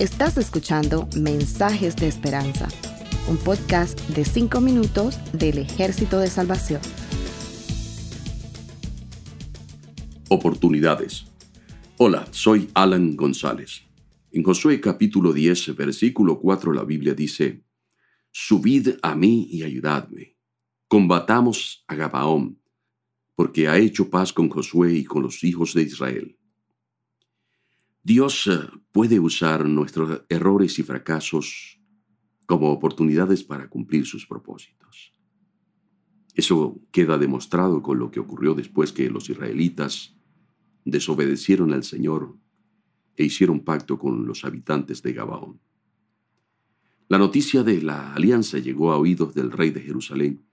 Estás escuchando Mensajes de Esperanza, un podcast de 5 minutos del Ejército de Salvación. Oportunidades. Hola, soy Alan González. En Josué capítulo 10, versículo 4, la Biblia dice, Subid a mí y ayudadme. Combatamos a Gabaón, porque ha hecho paz con Josué y con los hijos de Israel. Dios eh, puede usar nuestros errores y fracasos como oportunidades para cumplir sus propósitos. Eso queda demostrado con lo que ocurrió después que los israelitas desobedecieron al Señor e hicieron pacto con los habitantes de Gabaón. La noticia de la alianza llegó a oídos del rey de Jerusalén,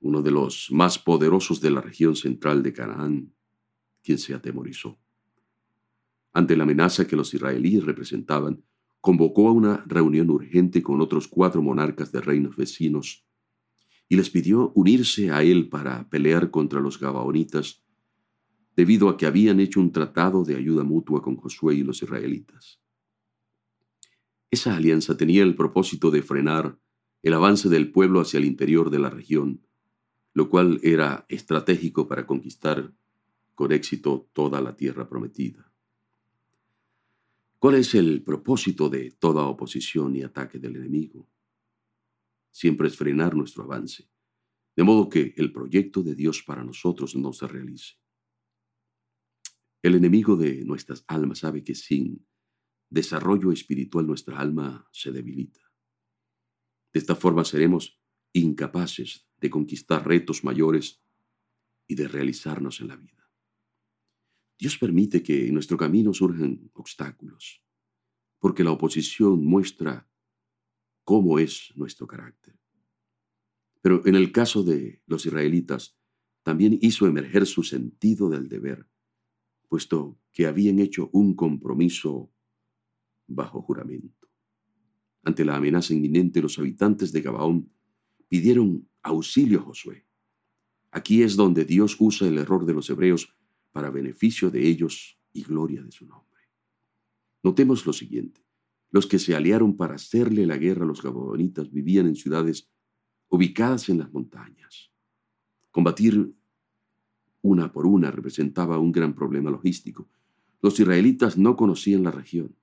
uno de los más poderosos de la región central de Canaán, quien se atemorizó ante la amenaza que los israelíes representaban, convocó a una reunión urgente con otros cuatro monarcas de reinos vecinos y les pidió unirse a él para pelear contra los gabaonitas, debido a que habían hecho un tratado de ayuda mutua con Josué y los israelitas. Esa alianza tenía el propósito de frenar el avance del pueblo hacia el interior de la región, lo cual era estratégico para conquistar con éxito toda la tierra prometida. ¿Cuál es el propósito de toda oposición y ataque del enemigo? Siempre es frenar nuestro avance, de modo que el proyecto de Dios para nosotros no se realice. El enemigo de nuestras almas sabe que sin desarrollo espiritual nuestra alma se debilita. De esta forma seremos incapaces de conquistar retos mayores y de realizarnos en la vida. Dios permite que en nuestro camino surjan obstáculos, porque la oposición muestra cómo es nuestro carácter. Pero en el caso de los israelitas, también hizo emerger su sentido del deber, puesto que habían hecho un compromiso bajo juramento. Ante la amenaza inminente, los habitantes de Gabaón pidieron auxilio a Josué. Aquí es donde Dios usa el error de los hebreos para beneficio de ellos y gloria de su nombre. Notemos lo siguiente. Los que se aliaron para hacerle la guerra a los gabaonitas vivían en ciudades ubicadas en las montañas. Combatir una por una representaba un gran problema logístico. Los israelitas no conocían la región.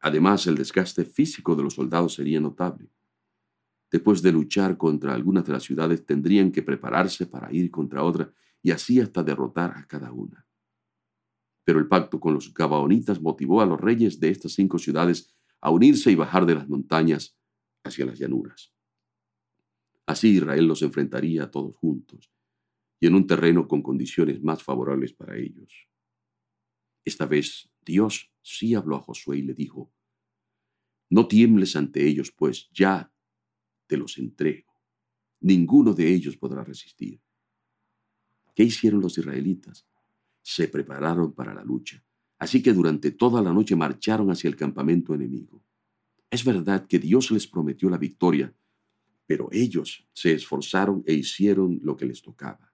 Además, el desgaste físico de los soldados sería notable. Después de luchar contra algunas de las ciudades, tendrían que prepararse para ir contra otra y así hasta derrotar a cada una. Pero el pacto con los Gabaonitas motivó a los reyes de estas cinco ciudades a unirse y bajar de las montañas hacia las llanuras. Así Israel los enfrentaría todos juntos y en un terreno con condiciones más favorables para ellos. Esta vez Dios sí habló a Josué y le dijo, No tiembles ante ellos, pues ya te los entrego. Ninguno de ellos podrá resistir. ¿Qué hicieron los israelitas? Se prepararon para la lucha. Así que durante toda la noche marcharon hacia el campamento enemigo. Es verdad que Dios les prometió la victoria, pero ellos se esforzaron e hicieron lo que les tocaba.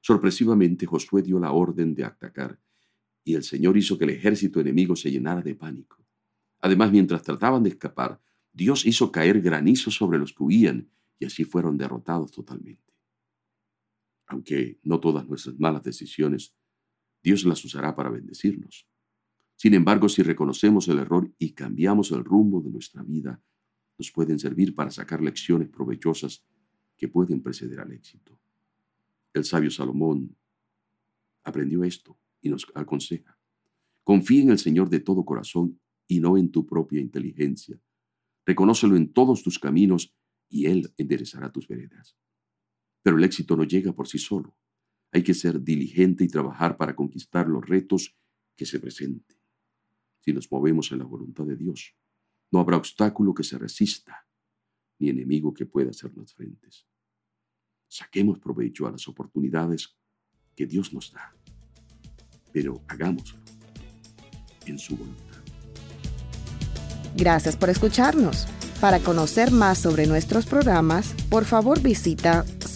Sorpresivamente Josué dio la orden de atacar, y el Señor hizo que el ejército enemigo se llenara de pánico. Además, mientras trataban de escapar, Dios hizo caer granizo sobre los que huían, y así fueron derrotados totalmente. Aunque no todas nuestras malas decisiones Dios las usará para bendecirnos. Sin embargo, si reconocemos el error y cambiamos el rumbo de nuestra vida, nos pueden servir para sacar lecciones provechosas que pueden preceder al éxito. El sabio Salomón aprendió esto y nos aconseja. Confía en el Señor de todo corazón y no en tu propia inteligencia. Reconócelo en todos tus caminos y Él enderezará tus veredas. Pero el éxito no llega por sí solo. Hay que ser diligente y trabajar para conquistar los retos que se presenten. Si nos movemos en la voluntad de Dios, no habrá obstáculo que se resista, ni enemigo que pueda hacernos frentes. Saquemos provecho a las oportunidades que Dios nos da, pero hagámoslo en su voluntad. Gracias por escucharnos. Para conocer más sobre nuestros programas, por favor visita